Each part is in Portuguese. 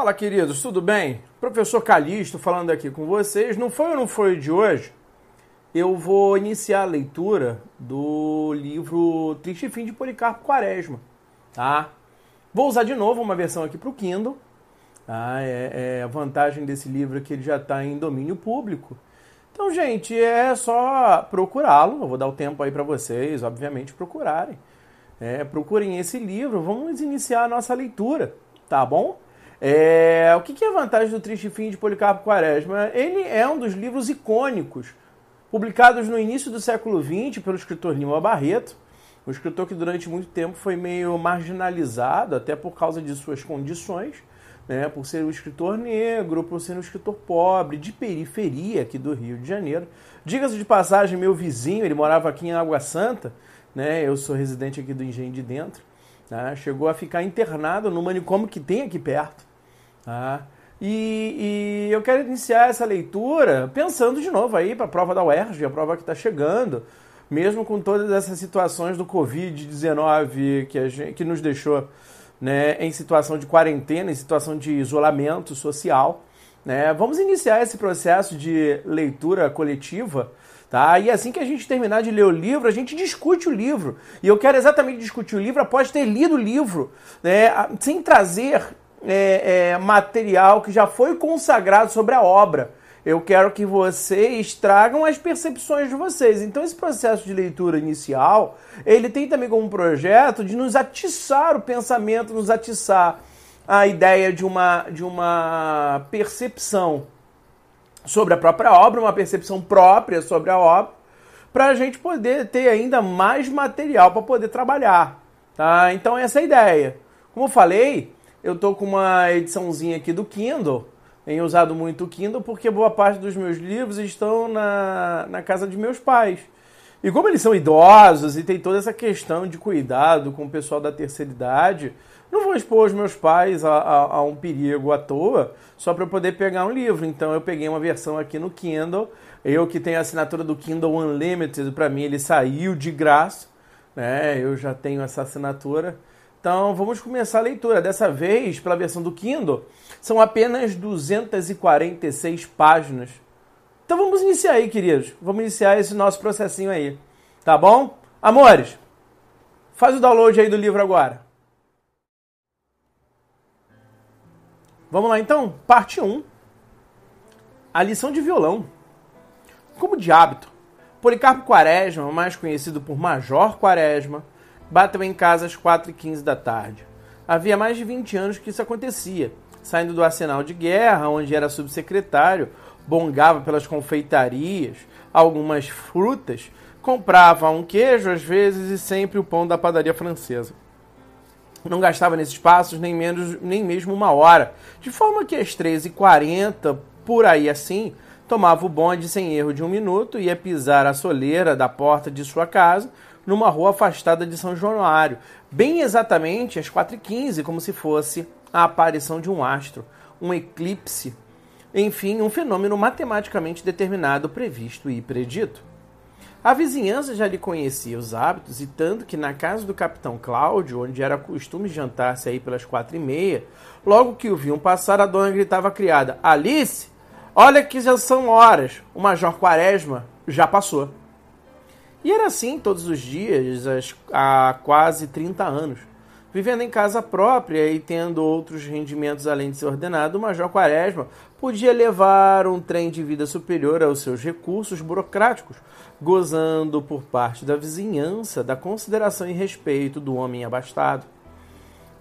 Fala, queridos, tudo bem? Professor Calixto falando aqui com vocês. Não foi ou não foi de hoje? Eu vou iniciar a leitura do livro Triste Fim de Policarpo Quaresma, tá? Vou usar de novo uma versão aqui para o Kindle. Tá? É, é, a vantagem desse livro é que ele já está em domínio público. Então, gente, é só procurá-lo. Eu vou dar o tempo aí para vocês, obviamente, procurarem. É, procurem esse livro. Vamos iniciar a nossa leitura, tá bom? É, o que é a vantagem do Triste Fim de Policarpo Quaresma? Ele é um dos livros icônicos, publicados no início do século XX pelo escritor Lima Barreto, um escritor que durante muito tempo foi meio marginalizado, até por causa de suas condições, né, por ser um escritor negro, por ser um escritor pobre, de periferia aqui do Rio de Janeiro. Diga-se de passagem, meu vizinho, ele morava aqui em Água Santa, né, eu sou residente aqui do Engenho de Dentro, né, chegou a ficar internado no manicômio que tem aqui perto. Tá? E, e, eu quero iniciar essa leitura pensando de novo aí para a prova da UERJ, a prova que está chegando, mesmo com todas essas situações do Covid-19 que, que nos deixou né, em situação de quarentena, em situação de isolamento social. Né? Vamos iniciar esse processo de leitura coletiva. Tá? E assim que a gente terminar de ler o livro, a gente discute o livro. E eu quero exatamente discutir o livro após ter lido o livro, né? sem trazer é, é, material que já foi consagrado sobre a obra. Eu quero que vocês tragam as percepções de vocês. Então, esse processo de leitura inicial, ele tem também como projeto de nos atiçar o pensamento, nos atiçar a ideia de uma, de uma percepção sobre a própria obra, uma percepção própria sobre a obra, para a gente poder ter ainda mais material para poder trabalhar. Tá? Então, essa é a ideia. Como eu falei, eu tô com uma ediçãozinha aqui do Kindle. Tenho usado muito o Kindle porque boa parte dos meus livros estão na, na casa de meus pais. E como eles são idosos e tem toda essa questão de cuidado com o pessoal da terceira idade, não vou expor os meus pais a, a, a um perigo à toa só para poder pegar um livro. Então eu peguei uma versão aqui no Kindle. Eu que tenho a assinatura do Kindle Unlimited, para mim ele saiu de graça. Né? Eu já tenho essa assinatura. Então vamos começar a leitura. Dessa vez, pela versão do Kindle, são apenas 246 páginas. Então vamos iniciar aí, queridos. Vamos iniciar esse nosso processinho aí. Tá bom? Amores, faz o download aí do livro agora. Vamos lá então? Parte 1. A lição de violão. Como de hábito, Policarpo Quaresma, mais conhecido por Major Quaresma, bateu em casa às 4h15 da tarde. Havia mais de 20 anos que isso acontecia. Saindo do arsenal de guerra, onde era subsecretário, bongava pelas confeitarias, algumas frutas, comprava um queijo às vezes e sempre o pão da padaria francesa. Não gastava nesses passos nem, menos, nem mesmo uma hora, de forma que às 13h40, por aí assim, tomava o bonde sem erro de um minuto, ia pisar a soleira da porta de sua casa, numa rua afastada de São Januário, bem exatamente às 4h15, como se fosse a aparição de um astro, um eclipse, enfim, um fenômeno matematicamente determinado, previsto e predito. A vizinhança já lhe conhecia os hábitos, e tanto que na casa do capitão Cláudio, onde era costume jantar-se aí pelas quatro e meia, logo que o viam passar, a dona gritava à criada: Alice, olha que já são horas, o Major Quaresma já passou. E era assim todos os dias, há quase 30 anos. Vivendo em casa própria e tendo outros rendimentos além de ser ordenado, o Major Quaresma podia levar um trem de vida superior aos seus recursos burocráticos, gozando por parte da vizinhança da consideração e respeito do homem abastado.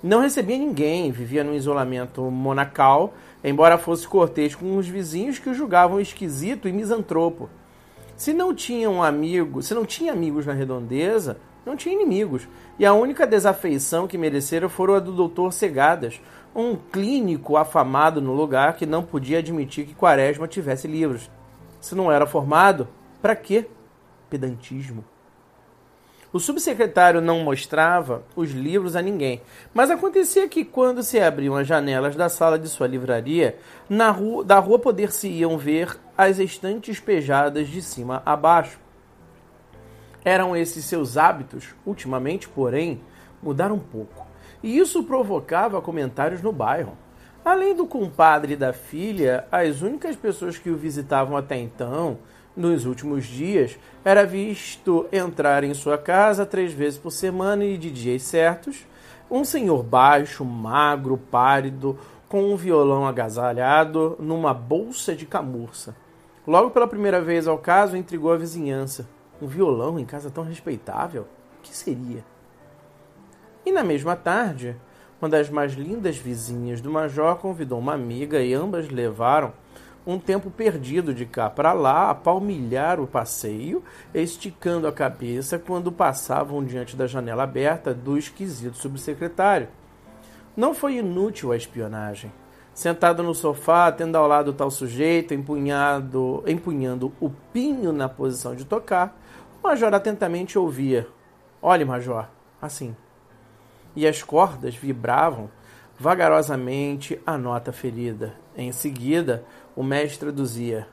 Não recebia ninguém, vivia num isolamento monacal, embora fosse cortês com os vizinhos que o julgavam esquisito e misantropo. Se não tinha um amigo, se não tinha amigos na redondeza, não tinha inimigos. E a única desafeição que mereceram foram a do doutor Segadas, um clínico afamado no lugar que não podia admitir que Quaresma tivesse livros. Se não era formado, para quê? Pedantismo. O subsecretário não mostrava os livros a ninguém, mas acontecia que quando se abriam as janelas da sala de sua livraria, na rua, da rua poder-se-iam ver as estantes pejadas de cima a baixo. Eram esses seus hábitos, ultimamente, porém, mudaram um pouco, e isso provocava comentários no bairro. Além do compadre e da filha, as únicas pessoas que o visitavam até então, nos últimos dias, era visto entrar em sua casa três vezes por semana e de dias certos, um senhor baixo, magro, pálido, com um violão agasalhado numa bolsa de camurça. Logo pela primeira vez ao caso, intrigou a vizinhança. Um violão em casa tão respeitável? O que seria? E na mesma tarde, uma das mais lindas vizinhas do Major convidou uma amiga e ambas levaram um tempo perdido de cá para lá a palmilhar o passeio, esticando a cabeça quando passavam diante da janela aberta do esquisito subsecretário. Não foi inútil a espionagem. Sentado no sofá, tendo ao lado tal sujeito, empunhado, empunhando o pinho na posição de tocar, o major atentamente ouvia. Olhe, major, assim e as cordas vibravam vagarosamente a nota ferida. Em seguida, o mestre traduzia: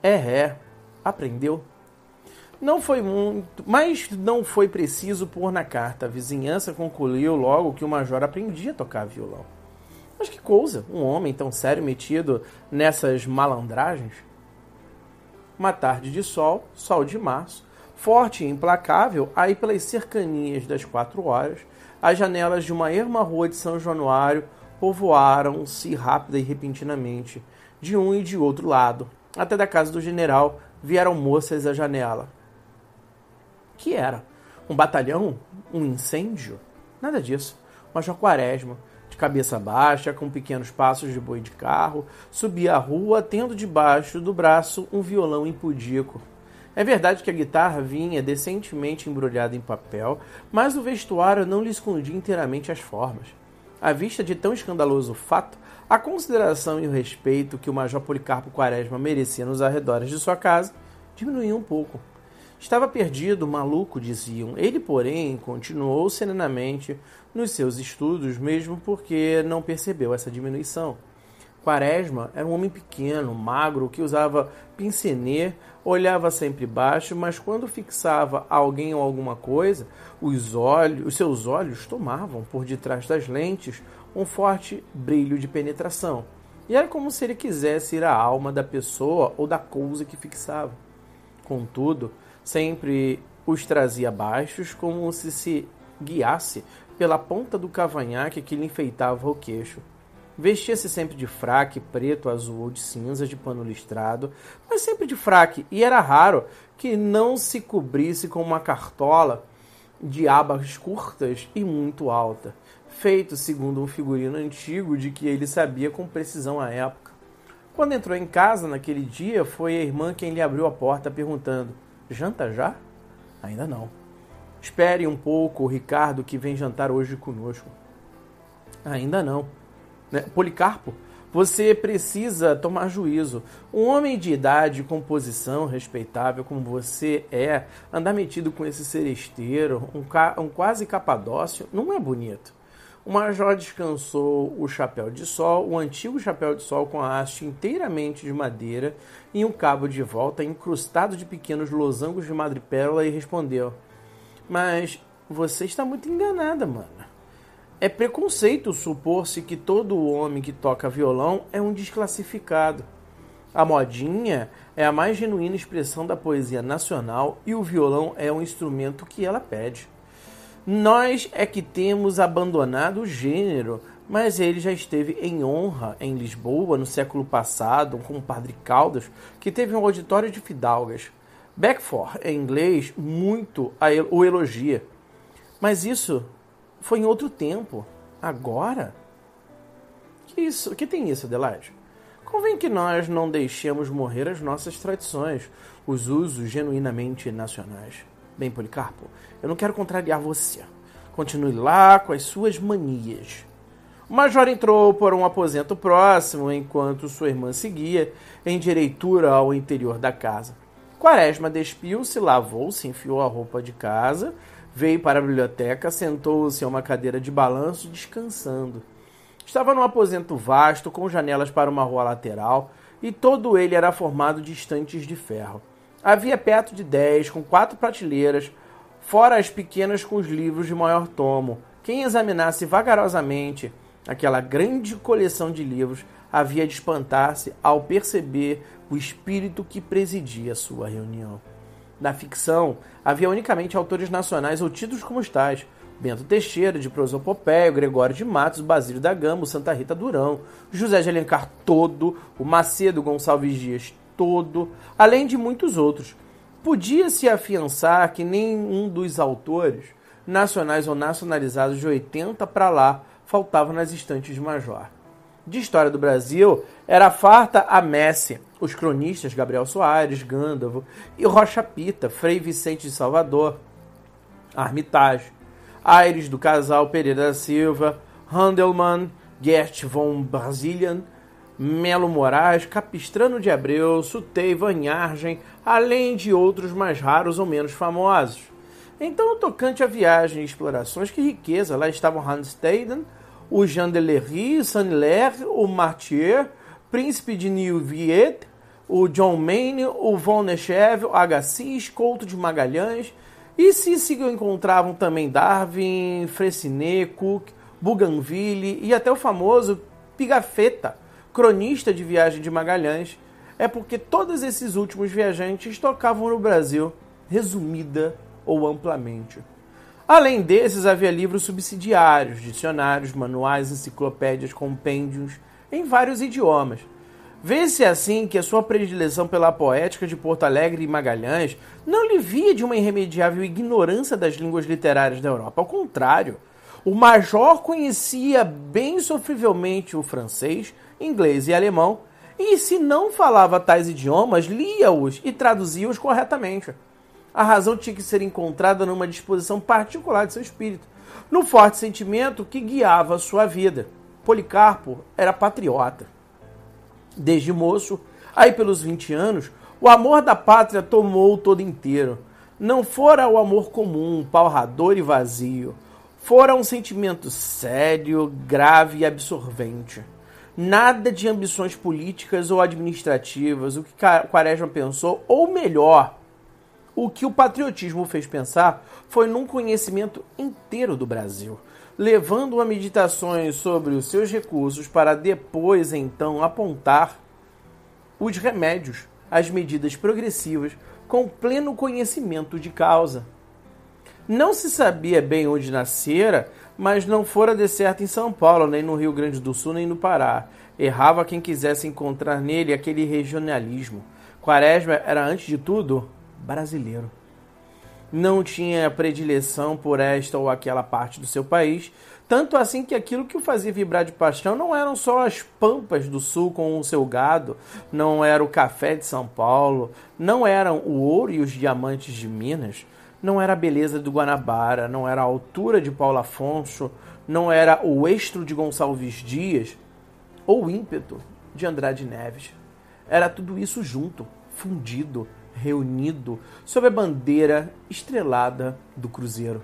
É ré, aprendeu. Não foi muito, mas não foi preciso pôr na carta. A vizinhança concluiu logo que o major aprendia a tocar violão. Mas que coisa, um homem tão sério metido nessas malandragens? Uma tarde de sol, sol de março, forte e implacável, aí pelas cercanias das quatro horas, as janelas de uma erma rua de São Januário povoaram-se rápida e repentinamente, de um e de outro lado. Até da casa do general vieram moças à janela. Que era? Um batalhão? Um incêndio? Nada disso. Major Quaresma, de cabeça baixa, com pequenos passos de boi de carro, subia a rua, tendo debaixo do braço um violão impudico. É verdade que a guitarra vinha decentemente embrulhada em papel, mas o vestuário não lhe escondia inteiramente as formas. À vista de tão escandaloso fato, a consideração e o respeito que o Major Policarpo Quaresma merecia nos arredores de sua casa diminuiu um pouco. Estava perdido, maluco, diziam. Ele, porém, continuou serenamente nos seus estudos, mesmo porque não percebeu essa diminuição. Quaresma era um homem pequeno, magro, que usava pincenê, olhava sempre baixo, mas quando fixava alguém ou alguma coisa, os olhos, os seus olhos tomavam por detrás das lentes um forte brilho de penetração. E era como se ele quisesse ir à alma da pessoa ou da coisa que fixava. Contudo, sempre os trazia baixos, como se se guiasse pela ponta do cavanhaque que lhe enfeitava o queixo. Vestia-se sempre de fraque preto, azul ou de cinza, de pano listrado, mas sempre de fraque, e era raro que não se cobrisse com uma cartola de abas curtas e muito alta, feito segundo um figurino antigo de que ele sabia com precisão a época. Quando entrou em casa naquele dia, foi a irmã quem lhe abriu a porta perguntando: Janta já? Ainda não. Espere um pouco o Ricardo que vem jantar hoje conosco. Ainda não. Né? Policarpo, você precisa tomar juízo. Um homem de idade, composição respeitável como você é, andar metido com esse seresteiro, um, um quase capadócio, não é bonito. O major descansou o chapéu de sol, o antigo chapéu de sol com a haste inteiramente de madeira e um cabo de volta incrustado de pequenos losangos de madrepérola e respondeu: Mas você está muito enganada, mano. É preconceito supor-se que todo homem que toca violão é um desclassificado. A modinha é a mais genuína expressão da poesia nacional e o violão é um instrumento que ela pede. Nós é que temos abandonado o gênero, mas ele já esteve em honra em Lisboa no século passado com o padre Caldas, que teve um auditório de fidalgas. Beckford, em inglês, muito o elogia. Mas isso foi em outro tempo. Agora? Que isso? Que tem isso, Adelaide? Convém que nós não deixemos morrer as nossas tradições, os usos genuinamente nacionais. Bem, Policarpo, eu não quero contrariar você. Continue lá com as suas manias. O major entrou por um aposento próximo, enquanto sua irmã seguia em direitura ao interior da casa. Quaresma despiu-se, lavou-se, enfiou a roupa de casa, Veio para a biblioteca, sentou-se a uma cadeira de balanço, descansando. Estava num aposento vasto, com janelas para uma rua lateral, e todo ele era formado de estantes de ferro. Havia perto de dez, com quatro prateleiras, fora as pequenas com os livros de maior tomo. Quem examinasse vagarosamente Aquela grande coleção de livros havia de espantar-se ao perceber o espírito que presidia sua reunião. Na ficção, havia unicamente autores nacionais ou títulos como os tais, Bento Teixeira, de Prosopopeia, Gregório de Matos, Basílio da Gama, Santa Rita Durão, José de Alencar todo, o Macedo Gonçalves Dias todo, além de muitos outros. Podia-se afiançar que nenhum dos autores, nacionais ou nacionalizados de 80 para lá, faltava nas estantes de Major. De história do Brasil, era farta a Messi, os cronistas Gabriel Soares, Gândavo e Rocha Pita, Frei Vicente de Salvador, Armitage, Aires do casal Pereira da Silva, Handelmann, Gert von Brazilian, Melo Moraes, Capistrano de Abreu, Sutei, Vanhargen, além de outros mais raros ou menos famosos. Então, tocante a viagem e explorações, que riqueza! Lá estavam Hans Steyden, o Jean Delery, Saint-Hilaire, o Martier, Príncipe de Nieuwiet, o John Mayne, o Von Nechev, Agassiz, Couto de Magalhães, e se se encontravam também Darwin, Freycinet, Cook, Bougainville e até o famoso Pigafetta, cronista de viagem de Magalhães, é porque todos esses últimos viajantes tocavam no Brasil, resumida ou amplamente. Além desses, havia livros subsidiários, dicionários, manuais, enciclopédias, compêndios, em vários idiomas. Vê-se assim que a sua predileção pela poética de Porto Alegre e Magalhães não lhe via de uma irremediável ignorância das línguas literárias da Europa. Ao contrário, o major conhecia bem sofrivelmente o francês, inglês e alemão, e se não falava tais idiomas, lia-os e traduzia-os corretamente a razão tinha que ser encontrada numa disposição particular de seu espírito, no forte sentimento que guiava a sua vida. Policarpo era patriota. Desde moço, aí pelos 20 anos, o amor da pátria tomou o todo inteiro. Não fora o amor comum, palrador e vazio. Fora um sentimento sério, grave e absorvente. Nada de ambições políticas ou administrativas, o que Quaresma pensou, ou melhor, o que o patriotismo fez pensar foi num conhecimento inteiro do Brasil, levando a meditações sobre os seus recursos para depois então apontar os remédios, as medidas progressivas, com pleno conhecimento de causa. Não se sabia bem onde nascera, mas não fora de certo em São Paulo, nem no Rio Grande do Sul, nem no Pará. Errava quem quisesse encontrar nele aquele regionalismo. Quaresma era, antes de tudo, brasileiro. Não tinha predileção por esta ou aquela parte do seu país, tanto assim que aquilo que o fazia vibrar de paixão não eram só as pampas do sul com o seu gado, não era o café de São Paulo, não eram o ouro e os diamantes de Minas, não era a beleza do Guanabara, não era a altura de Paulo Afonso, não era o estro de Gonçalves Dias ou o ímpeto de Andrade Neves. Era tudo isso junto, fundido, reunido sob a bandeira estrelada do Cruzeiro.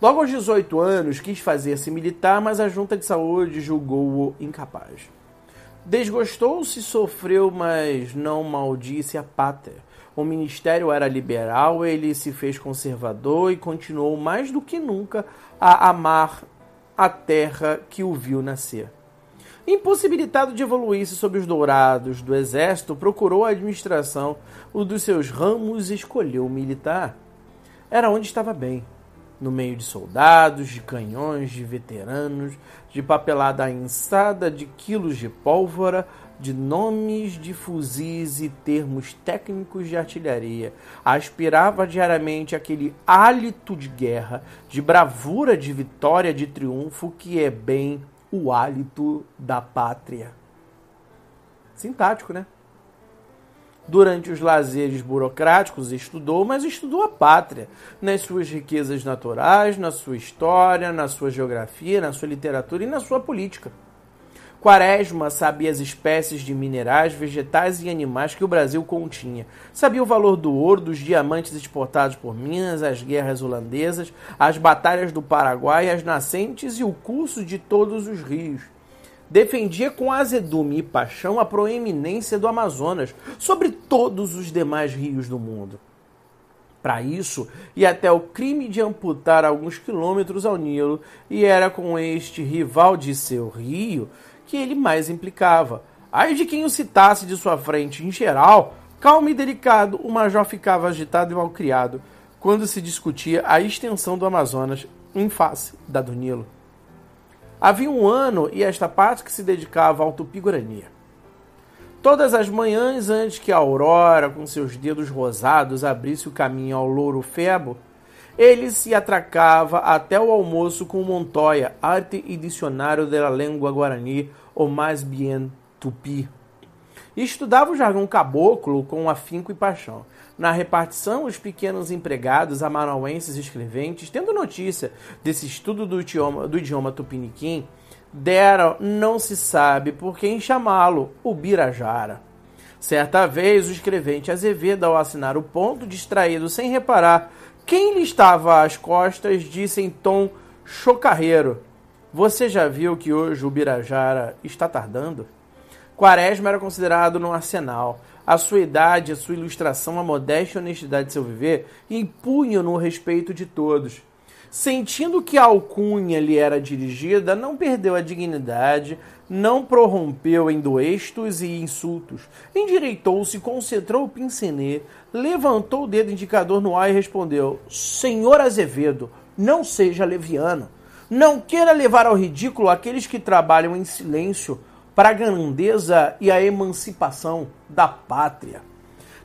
Logo aos 18 anos, quis fazer-se militar, mas a junta de saúde julgou-o incapaz. Desgostou-se, sofreu, mas não maldisse a pátria. O ministério era liberal, ele se fez conservador e continuou mais do que nunca a amar a terra que o viu nascer. Impossibilitado de evoluir-se sob os dourados do exército, procurou a administração o dos seus ramos escolheu o militar. Era onde estava bem, no meio de soldados, de canhões, de veteranos, de papelada ensada, de quilos de pólvora, de nomes de fuzis e termos técnicos de artilharia. Aspirava diariamente aquele hálito de guerra, de bravura, de vitória, de triunfo que é bem o hálito da pátria. Sintático, né? Durante os lazeres burocráticos estudou, mas estudou a pátria, nas suas riquezas naturais, na sua história, na sua geografia, na sua literatura e na sua política. Quaresma sabia as espécies de minerais, vegetais e animais que o Brasil continha. Sabia o valor do ouro, dos diamantes exportados por Minas, as guerras holandesas, as batalhas do Paraguai, as nascentes e o curso de todos os rios. Defendia com azedume e paixão a proeminência do Amazonas sobre todos os demais rios do mundo. Para isso, ia até o crime de amputar alguns quilômetros ao Nilo, e era com este rival de seu rio que ele mais implicava. Ai de quem o citasse de sua frente, em geral, calmo e delicado, o major ficava agitado e malcriado quando se discutia a extensão do Amazonas em face da do Nilo. Havia um ano e esta parte que se dedicava ao Tupi-Guarani. Todas as manhãs, antes que a aurora, com seus dedos rosados, abrisse o caminho ao louro febo, ele se atracava até o almoço com Montoya, arte e dicionário da língua guarani, ou mais bien tupi. E estudava o jargão caboclo com afinco e paixão. Na repartição, os pequenos empregados amarauenses escreventes, tendo notícia desse estudo do idioma, do idioma tupiniquim, deram, não se sabe por quem chamá-lo, o Birajara. Certa vez, o escrevente Azevedo, ao assinar o ponto, distraído sem reparar quem lhe estava às costas, disse em tom chocarreiro: Você já viu que hoje o Birajara está tardando? Quaresma era considerado no arsenal. A sua idade, a sua ilustração, a modéstia e honestidade de seu viver impunham no respeito de todos. Sentindo que a alcunha lhe era dirigida, não perdeu a dignidade, não prorrompeu em doestos e insultos. Endireitou-se, concentrou o pincenê, levantou o dedo indicador no ar e respondeu: Senhor Azevedo, não seja leviano. Não queira levar ao ridículo aqueles que trabalham em silêncio para a grandeza e a emancipação da pátria.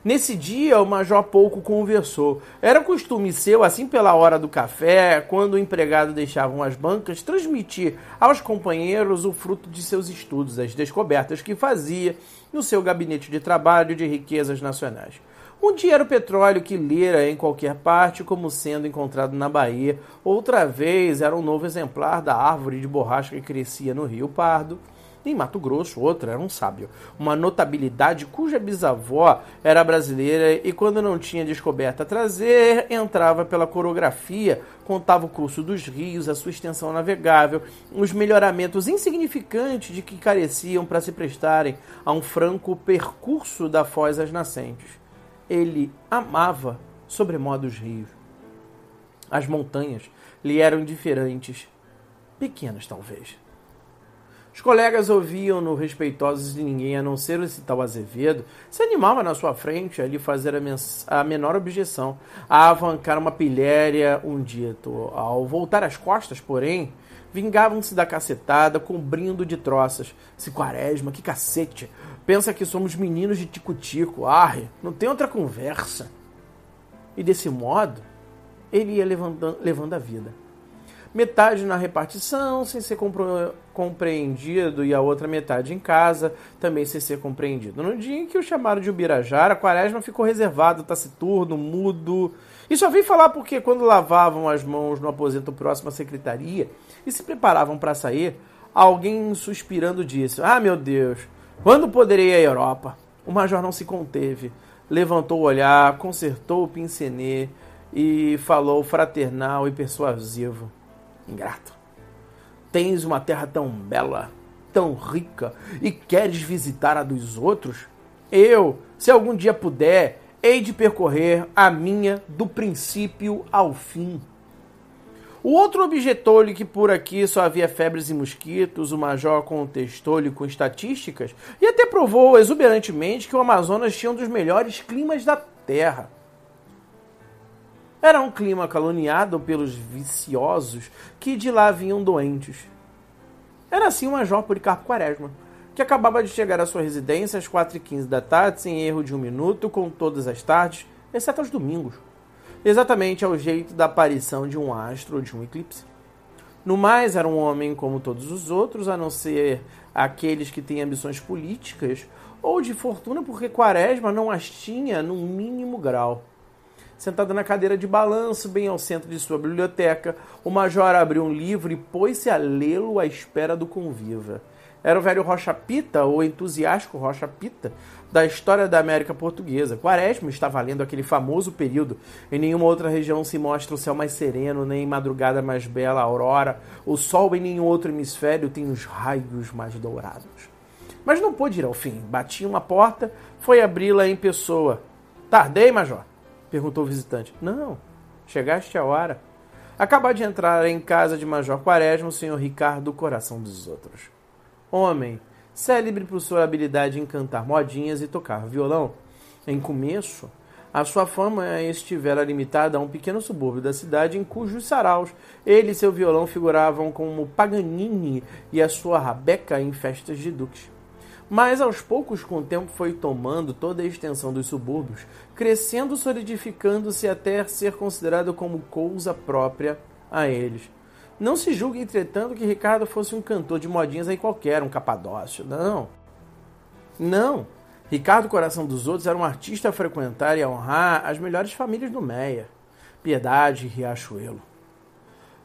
Nesse dia, o major pouco conversou. Era costume seu, assim pela hora do café, quando o empregado deixava as bancas, transmitir aos companheiros o fruto de seus estudos, as descobertas que fazia no seu gabinete de trabalho de riquezas nacionais. Um dia era o petróleo que lera em qualquer parte como sendo encontrado na Bahia, outra vez era um novo exemplar da árvore de borracha que crescia no Rio Pardo em Mato Grosso, outro era um sábio, uma notabilidade cuja bisavó era brasileira e, quando não tinha descoberta a trazer, entrava pela coreografia, contava o curso dos rios, a sua extensão navegável, os melhoramentos insignificantes de que careciam para se prestarem a um franco percurso da foz às nascentes. Ele amava sobremodo os rios. As montanhas lhe eram indiferentes, pequenas talvez os colegas ouviam-no respeitosos de ninguém, a não ser esse tal Azevedo, se animava na sua frente a lhe fazer a, a menor objeção, a avancar uma pilhéria um dito. Ao voltar as costas, porém, vingavam-se da cacetada, cobrindo de troças. Se quaresma, que cacete! Pensa que somos meninos de tico-tico, arre, não tem outra conversa. E desse modo, ele ia levando, levando a vida metade na repartição, sem ser compreendido, e a outra metade em casa, também sem ser compreendido. No dia em que o chamaram de Ubirajara, Quaresma ficou reservado, taciturno, mudo. E só veio falar porque quando lavavam as mãos no aposento próximo à secretaria e se preparavam para sair, alguém suspirando disse: Ah, meu Deus, quando poderei ir à Europa? O major não se conteve, levantou o olhar, consertou o pincenê e falou fraternal e persuasivo ingrato. Tens uma terra tão bela, tão rica, e queres visitar a dos outros? Eu, se algum dia puder, hei de percorrer a minha do princípio ao fim. O outro objetou-lhe que por aqui só havia febres e mosquitos, o major contestou-lhe com estatísticas e até provou exuberantemente que o Amazonas tinha um dos melhores climas da Terra. Era um clima caluniado pelos viciosos que de lá vinham doentes. Era assim o Major Policarpo Quaresma, que acabava de chegar à sua residência às 4h15 da tarde, sem erro de um minuto, com todas as tardes, exceto aos domingos. Exatamente ao jeito da aparição de um astro ou de um eclipse. No mais, era um homem como todos os outros, a não ser aqueles que têm ambições políticas ou de fortuna, porque Quaresma não as tinha num mínimo grau. Sentado na cadeira de balanço, bem ao centro de sua biblioteca, o major abriu um livro e pôs-se a lê-lo à espera do conviva. Era o velho Rocha Pita, ou entusiástico Rocha Pita, da história da América Portuguesa. Quaresma estava lendo aquele famoso período. Em nenhuma outra região se mostra o céu mais sereno, nem madrugada mais bela, aurora. O sol em nenhum outro hemisfério tem os raios mais dourados. Mas não pôde ir ao fim. Batia uma porta, foi abri-la em pessoa. Tardei, major? Perguntou o visitante. Não, chegaste a hora. Acaba de entrar em casa de Major Quaresma o senhor Ricardo Coração dos Outros. Homem, célebre por sua habilidade em cantar modinhas e tocar violão. Em começo, a sua fama estivera limitada a um pequeno subúrbio da cidade em cujos saraus ele e seu violão figuravam como Paganini e a sua rabeca em festas de duques. Mas aos poucos, com o tempo, foi tomando toda a extensão dos subúrbios, crescendo, solidificando-se até ser considerado como coisa própria a eles. Não se julgue, entretanto, que Ricardo fosse um cantor de modinhas aí qualquer, um capadócio. Não. Não. Ricardo Coração dos Outros era um artista a frequentar e a honrar as melhores famílias do Meia, Piedade e Riachuelo.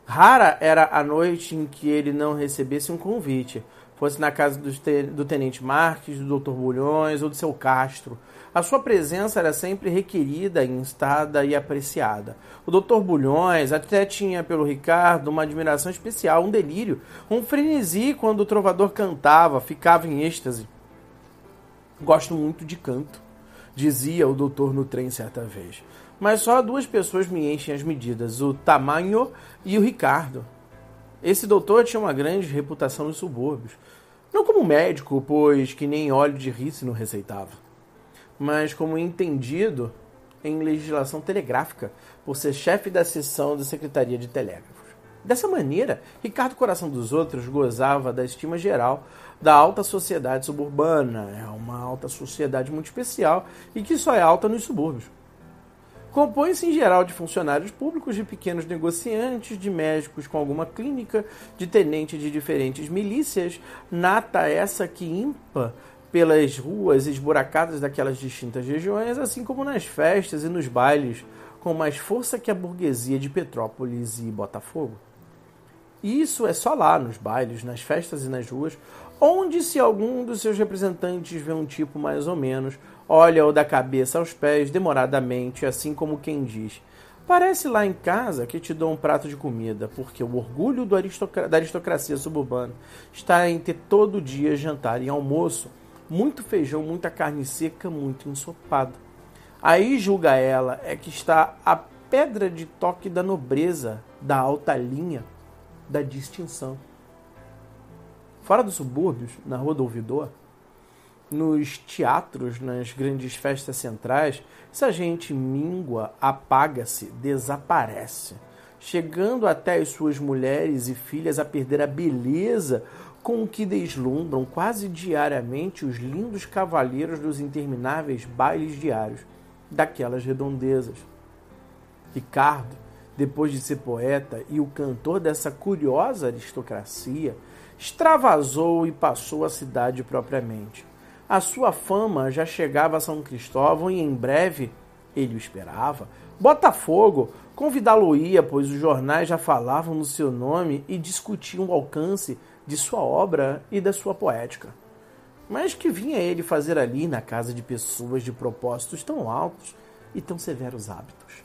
Rara era a noite em que ele não recebesse um convite, fosse na casa do Tenente Marques, do Dr. Bulhões ou do seu Castro. A sua presença era sempre requerida, instada e apreciada. O Dr. Bulhões até tinha pelo Ricardo uma admiração especial, um delírio, um frenesi quando o trovador cantava, ficava em êxtase. Gosto muito de canto, dizia o doutor no trem certa vez. Mas só duas pessoas me enchem as medidas, o Tamanho e o Ricardo. Esse doutor tinha uma grande reputação nos subúrbios. Não como médico, pois que nem óleo de rice não receitava, mas como entendido em legislação telegráfica, por ser chefe da seção da Secretaria de Telégrafos. Dessa maneira, Ricardo Coração dos Outros gozava da estima geral da alta sociedade suburbana. É uma alta sociedade muito especial e que só é alta nos subúrbios. Compõe-se em geral de funcionários públicos, de pequenos negociantes, de médicos com alguma clínica, de tenentes de diferentes milícias, nata essa que impa pelas ruas esburacadas daquelas distintas regiões, assim como nas festas e nos bailes, com mais força que a burguesia de Petrópolis e Botafogo. E isso é só lá, nos bailes, nas festas e nas ruas, onde se algum dos seus representantes vê um tipo mais ou menos, olha-o da cabeça aos pés, demoradamente, assim como quem diz: Parece lá em casa que te dou um prato de comida, porque o orgulho aristocra da aristocracia suburbana está em ter todo dia jantar e almoço, muito feijão, muita carne seca, muito ensopado. Aí julga ela é que está a pedra de toque da nobreza, da alta linha, da distinção. Fora dos subúrbios, na Rua do Ouvidor, nos teatros, nas grandes festas centrais, essa gente míngua, apaga-se, desaparece, chegando até as suas mulheres e filhas a perder a beleza com que deslumbram quase diariamente os lindos cavalheiros dos intermináveis bailes diários daquelas redondezas. Ricardo, depois de ser poeta e o cantor dessa curiosa aristocracia, extravasou e passou a cidade propriamente a sua fama já chegava a São Cristóvão e em breve ele o esperava. Botafogo convidá-lo-ia, pois os jornais já falavam no seu nome e discutiam o alcance de sua obra e da sua poética. Mas que vinha ele fazer ali na casa de pessoas de propósitos tão altos e tão severos hábitos?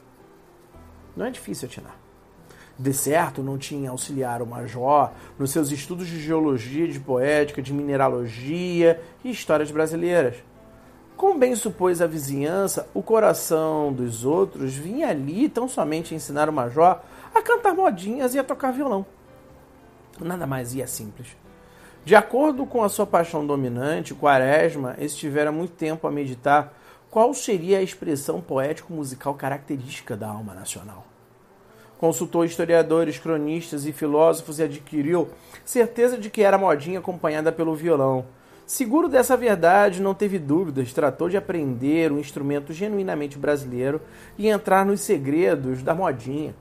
Não é difícil atinar. De certo, não tinha auxiliar o major nos seus estudos de geologia, de poética, de mineralogia e histórias brasileiras. Como bem supôs a vizinhança, o coração dos outros vinha ali tão somente ensinar o major a cantar modinhas e a tocar violão. Nada mais ia simples. De acordo com a sua paixão dominante, Quaresma estivera muito tempo a meditar qual seria a expressão poético-musical característica da alma nacional. Consultou historiadores, cronistas e filósofos e adquiriu certeza de que era modinha acompanhada pelo violão. Seguro dessa verdade, não teve dúvidas, tratou de aprender um instrumento genuinamente brasileiro e entrar nos segredos da modinha.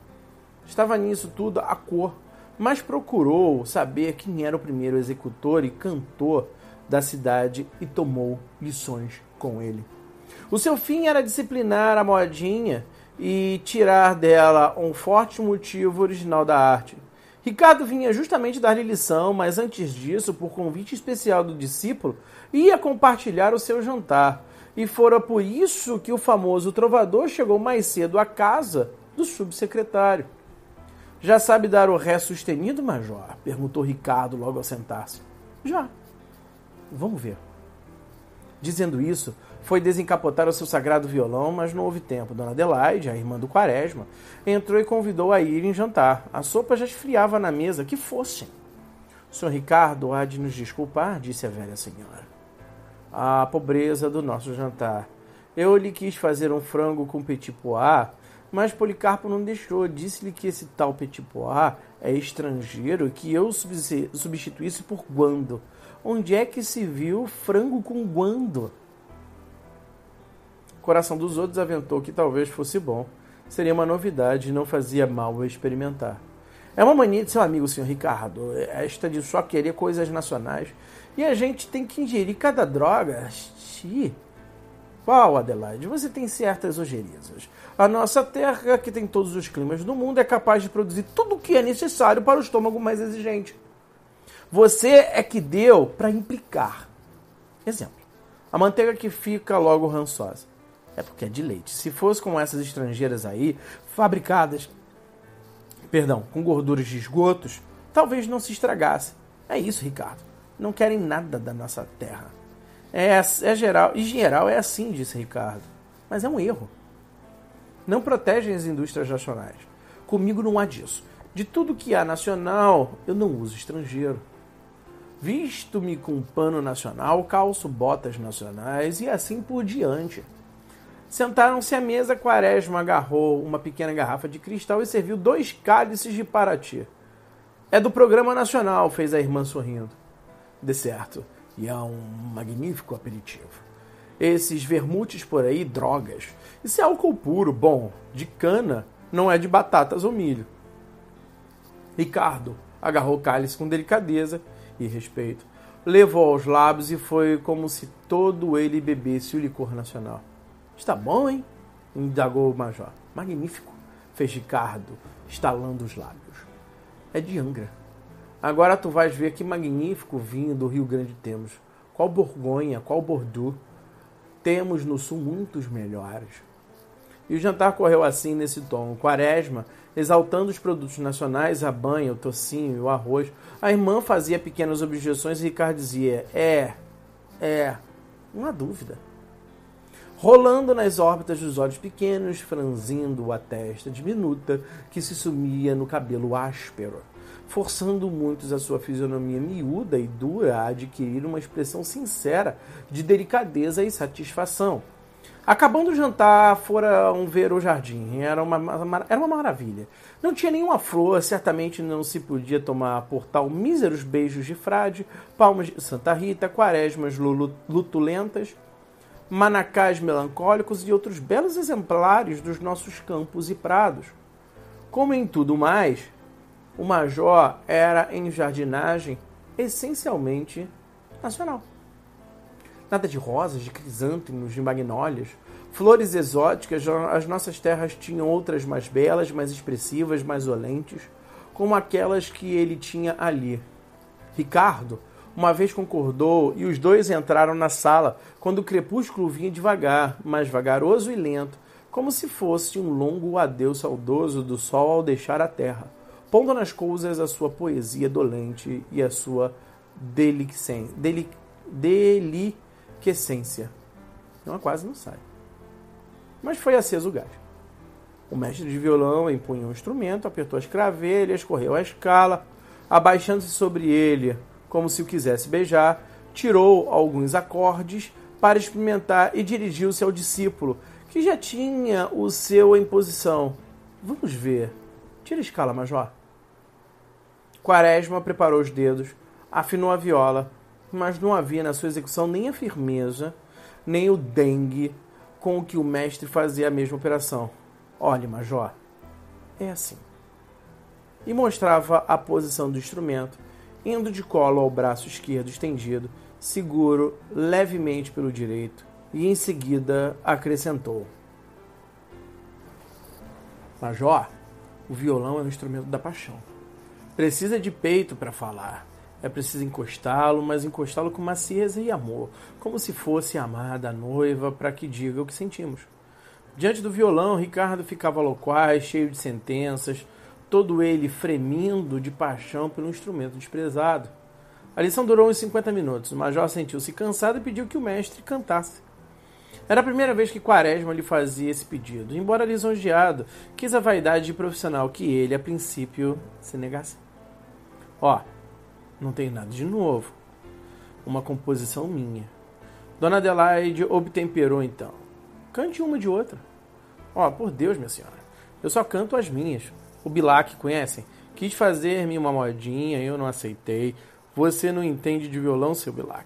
Estava nisso tudo a cor, mas procurou saber quem era o primeiro executor e cantor da cidade e tomou lições com ele. O seu fim era disciplinar a modinha e tirar dela um forte motivo original da arte. Ricardo vinha justamente dar-lhe lição, mas antes disso, por convite especial do discípulo, ia compartilhar o seu jantar. E fora por isso que o famoso trovador chegou mais cedo à casa do subsecretário. Já sabe dar o ré sustenido, major? perguntou Ricardo logo ao sentar-se. Já. Vamos ver. Dizendo isso, foi desencapotar o seu sagrado violão, mas não houve tempo. Dona Adelaide, a irmã do Quaresma, entrou e convidou a irem jantar. A sopa já esfriava na mesa, que fossem. Senhor Ricardo há de nos desculpar, disse a velha senhora. A pobreza do nosso jantar. Eu lhe quis fazer um frango com petit pois, mas Policarpo não deixou. Disse-lhe que esse tal petit pois é estrangeiro e que eu substituísse por guando. Onde é que se viu frango com guando? Coração dos outros aventou que talvez fosse bom. Seria uma novidade e não fazia mal experimentar. É uma mania de seu amigo, senhor Ricardo, esta de só querer coisas nacionais. E a gente tem que ingerir cada droga. Xi. Qual, Adelaide? Você tem certas ojerias. A nossa terra, que tem todos os climas do mundo, é capaz de produzir tudo o que é necessário para o estômago mais exigente. Você é que deu para implicar. Exemplo: a manteiga que fica logo rançosa. É porque é de leite. Se fosse como essas estrangeiras aí, fabricadas, perdão, com gorduras de esgotos, talvez não se estragasse. É isso, Ricardo. Não querem nada da nossa terra. É, é geral, e geral é assim, disse Ricardo. Mas é um erro. Não protegem as indústrias nacionais. Comigo não há disso. De tudo que há nacional, eu não uso estrangeiro. Visto-me com pano nacional, calço botas nacionais e assim por diante. Sentaram-se à mesa, Quaresma agarrou uma pequena garrafa de cristal e serviu dois cálices de Paraty. É do programa nacional, fez a irmã sorrindo. De certo e é um magnífico aperitivo. Esses vermutes por aí, drogas. Isso é álcool puro, bom, de cana, não é de batatas ou milho. Ricardo agarrou o cálice com delicadeza e respeito, levou aos lábios e foi como se todo ele bebesse o licor nacional. Está bom, hein? indagou o major. Magnífico, fez Ricardo, estalando os lábios. É de Angra. Agora tu vais ver que magnífico vinho do Rio Grande temos. Qual Borgonha, qual Bordeaux. Temos no sul muitos melhores. E o jantar correu assim nesse tom. Quaresma, exaltando os produtos nacionais, a banha, o tocinho e o arroz. A irmã fazia pequenas objeções e Ricardo dizia: É, é, há dúvida. Rolando nas órbitas dos olhos pequenos, franzindo a testa diminuta que se sumia no cabelo áspero forçando muitos a sua fisionomia miúda e dura a adquirir uma expressão sincera de delicadeza e satisfação. Acabando o jantar, foram ver o jardim. Era uma, era uma maravilha. Não tinha nenhuma flor, certamente não se podia tomar por tal míseros beijos de frade, palmas de Santa Rita, quaresmas lutulentas, manacás melancólicos e outros belos exemplares dos nossos campos e prados. Como em tudo mais, o Major era em jardinagem essencialmente nacional. Nada de rosas, de crisântemos, de magnólias, flores exóticas, as nossas terras tinham outras mais belas, mais expressivas, mais olentes, como aquelas que ele tinha ali. Ricardo uma vez concordou e os dois entraram na sala quando o crepúsculo vinha devagar, mais vagaroso e lento, como se fosse um longo adeus saudoso do sol ao deixar a terra pondo nas coisas a sua poesia dolente e a sua deliquescência. Não, quase não sai. Mas foi aceso o gás. O mestre de violão empunhou o instrumento, apertou as cravelhas, correu a escala, abaixando-se sobre ele, como se o quisesse beijar, tirou alguns acordes para experimentar e dirigiu-se ao discípulo, que já tinha o seu em posição. Vamos ver. Tira a escala, Major. Quaresma preparou os dedos, afinou a viola, mas não havia na sua execução nem a firmeza, nem o dengue com que o mestre fazia a mesma operação. Olhe, Major, é assim. E mostrava a posição do instrumento, indo de colo ao braço esquerdo estendido, seguro levemente pelo direito, e em seguida acrescentou: Major, o violão é um instrumento da paixão. Precisa de peito para falar. É preciso encostá-lo, mas encostá-lo com macieza e amor, como se fosse amada a noiva para que diga o que sentimos. Diante do violão, Ricardo ficava loquaz, cheio de sentenças, todo ele fremindo de paixão pelo instrumento desprezado. A lição durou uns 50 minutos. O major sentiu-se cansado e pediu que o mestre cantasse. Era a primeira vez que Quaresma lhe fazia esse pedido, embora lisonjeado, quis a vaidade de profissional que ele, a princípio, se negasse. Ó, não tem nada de novo. Uma composição minha. Dona Adelaide obtemperou então. Cante uma de outra. Ó, por Deus, minha senhora. Eu só canto as minhas. O Bilac, conhecem? Quis fazer-me uma modinha, eu não aceitei. Você não entende de violão, seu Bilac.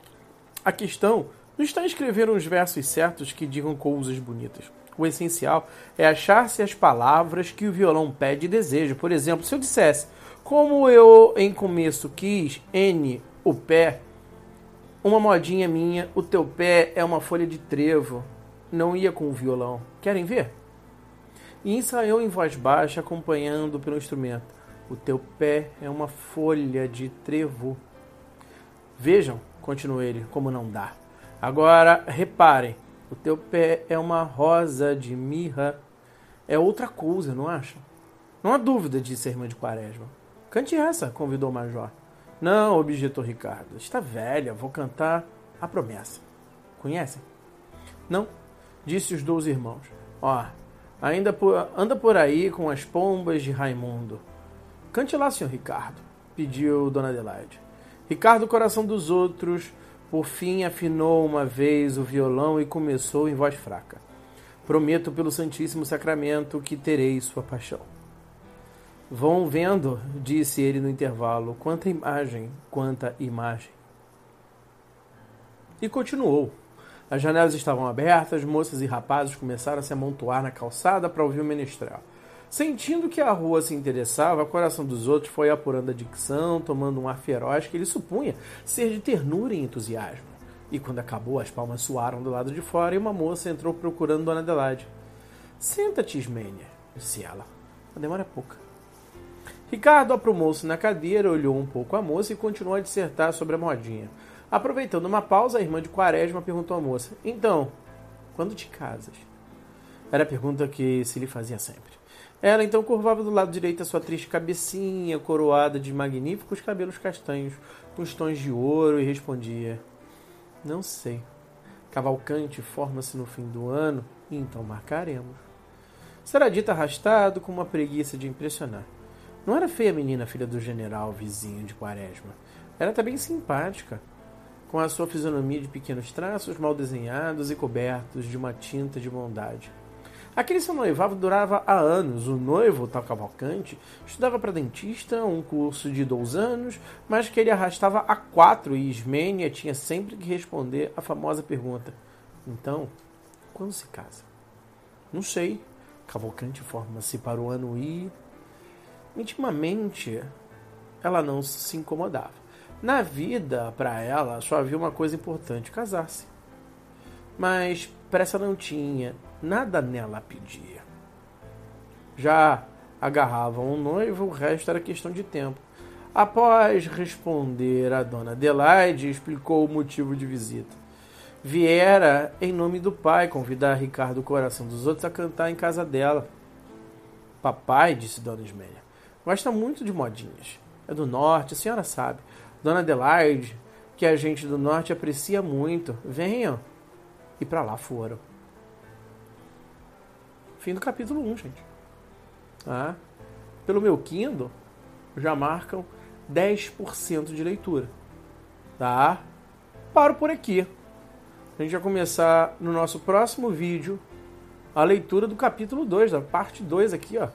A questão não está em escrever uns versos certos que digam coisas bonitas. O essencial é achar-se as palavras que o violão pede e deseja. Por exemplo, se eu dissesse, como eu em começo quis, N, o pé, uma modinha minha, o teu pé é uma folha de trevo, não ia com o violão. Querem ver? E ensaiou em voz baixa, acompanhando pelo instrumento. O teu pé é uma folha de trevo. Vejam, continuou ele, como não dá. Agora reparem, o teu pé é uma rosa de mirra. É outra coisa, não acham? Não há dúvida, disse a irmã de Quaresma. Cante essa, convidou o major. Não, objetou Ricardo. Está velha, vou cantar a promessa. Conhecem? Não, disse os dois irmãos. Ó, ainda por, anda por aí com as pombas de Raimundo. Cante lá, senhor Ricardo, pediu Dona Adelaide. Ricardo, coração dos outros, por fim afinou uma vez o violão e começou em voz fraca. Prometo pelo Santíssimo Sacramento que terei sua paixão. Vão vendo, disse ele no intervalo, quanta imagem, quanta imagem. E continuou. As janelas estavam abertas, moças e rapazes começaram a se amontoar na calçada para ouvir o menestral. Sentindo que a rua se interessava, o coração dos outros foi apurando a dicção, tomando um ar feroz que ele supunha ser de ternura e entusiasmo. E quando acabou, as palmas soaram do lado de fora e uma moça entrou procurando Dona Adelaide. Senta-te, Ismênia, disse ela. A demora é pouca. Ricardo aprumou-se na cadeira, olhou um pouco a moça e continuou a dissertar sobre a modinha. Aproveitando uma pausa, a irmã de Quaresma perguntou à moça: Então, quando te casas? Era a pergunta que se lhe fazia sempre. Ela então curvava do lado direito a sua triste cabecinha, coroada de magníficos cabelos castanhos, com os tons de ouro, e respondia: Não sei. Cavalcante forma-se no fim do ano, e então marcaremos. Será dito arrastado com uma preguiça de impressionar. Não era feia a menina, filha do general vizinho de Quaresma. Era bem simpática, com a sua fisionomia de pequenos traços mal desenhados e cobertos de uma tinta de bondade. Aquele seu noivado durava há anos. O noivo, tal Cavalcante, estudava para dentista, um curso de dois anos, mas que ele arrastava há quatro e Ismênia tinha sempre que responder a famosa pergunta: Então, quando se casa? Não sei. Cavalcante forma-se para o ano I. Intimamente, ela não se incomodava. Na vida, para ela, só havia uma coisa importante: casar-se. Mas pressa não tinha, nada nela pedia. Já agarravam o noivo, o resto era questão de tempo. Após responder a dona Adelaide, explicou o motivo de visita. Viera, em nome do pai, convidar Ricardo Coração dos Outros a cantar em casa dela. Papai, disse Dona Ismélia, gosta muito de modinhas. É do norte, a senhora sabe. Dona Adelaide, que a gente do norte aprecia muito. Venham. E para lá foram. Fim do capítulo 1, gente. Ah, pelo meu Kindle, já marcam 10% de leitura. Tá? Paro por aqui. A gente vai começar no nosso próximo vídeo a leitura do capítulo 2, da parte 2 aqui, ó.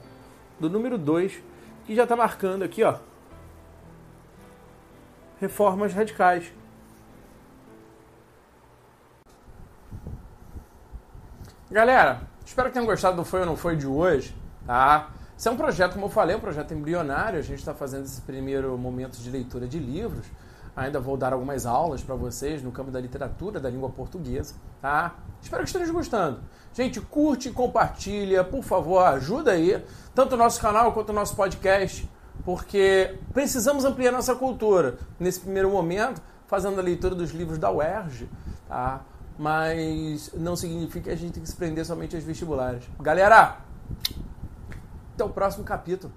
Do número 2, que já está marcando aqui, ó. Reformas radicais. Galera, Espero que tenham gostado do Foi ou Não Foi de hoje, tá? Esse é um projeto, como eu falei, um projeto embrionário. A gente está fazendo esse primeiro momento de leitura de livros. Ainda vou dar algumas aulas para vocês no campo da literatura, da língua portuguesa, tá? Espero que estejam gostando. Gente, curte compartilha, por favor, ajuda aí, tanto o nosso canal quanto o nosso podcast, porque precisamos ampliar nossa cultura. Nesse primeiro momento, fazendo a leitura dos livros da UERJ, tá? mas não significa que a gente tem que se prender somente aos vestibulares. Galera, até o próximo capítulo.